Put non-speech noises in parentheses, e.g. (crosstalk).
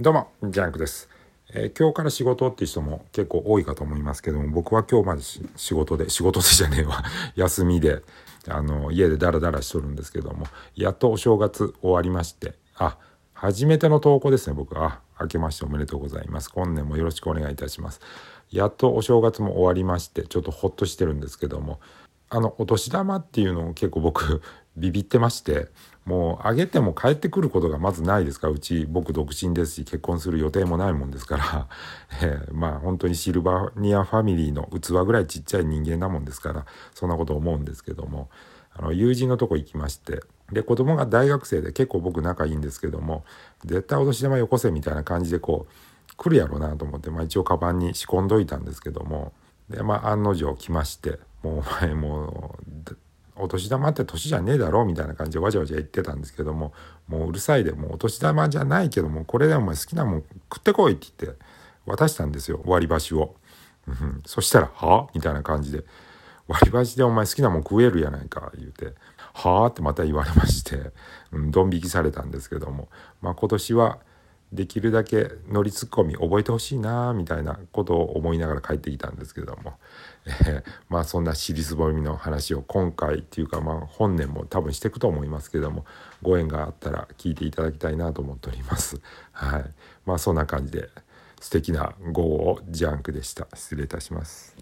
どうも、ジャンクです。えー今日から仕事っていう人も結構多いかと思いますけども、僕は今日まで仕事で、仕事でじゃねえわ、(laughs) 休みで、あの、家でダラダラしとるんですけども、やっとお正月終わりまして、あ、初めての投稿ですね、僕は。あ、明けましておめでとうございます。今年もよろしくお願いいたします。やっとお正月も終わりまして、ちょっとほっとしてるんですけども、あのお年玉っていうのを結構僕 (laughs) ビビってましてもうあげても帰ってくることがまずないですからうち僕独身ですし結婚する予定もないもんですから、(laughs) えーまあ本当にシルバニアファミリーの器ぐらいちっちゃい人間なもんですからそんなこと思うんですけどもあの友人のとこ行きましてで子供が大学生で結構僕仲いいんですけども絶対お年玉よこせみたいな感じでこう来るやろうなと思って、まあ、一応カバンに仕込んどいたんですけどもでまあ案の定来ましてもうお前もうお年玉って年じゃねえだろみたいな感じでわじゃわじゃ言ってたんですけどももううるさいでもうお年玉じゃないけどもこれでお前好きなもん食ってこいって言って渡したんですよ。割り箸を。うん。(laughs) そしたら「はみたいな感じで「割り箸でお前好きなもん食えるやないか」言うて「はあ?」ってまた言われまして、うん、ドン引きされたんですけども。まあ今年はできるだけ乗りツッコミ覚えてほしいなみたいなことを思いながら帰ってきたんですけども、えーまあそんな尻すぼみの話を今回っていうかまあ本年も多分していくと思いますけどもご縁があったら聞いていただきたいなと思っております。(laughs) はい、まあそんな感じで素敵な午後ジャンクでした。失礼いたします。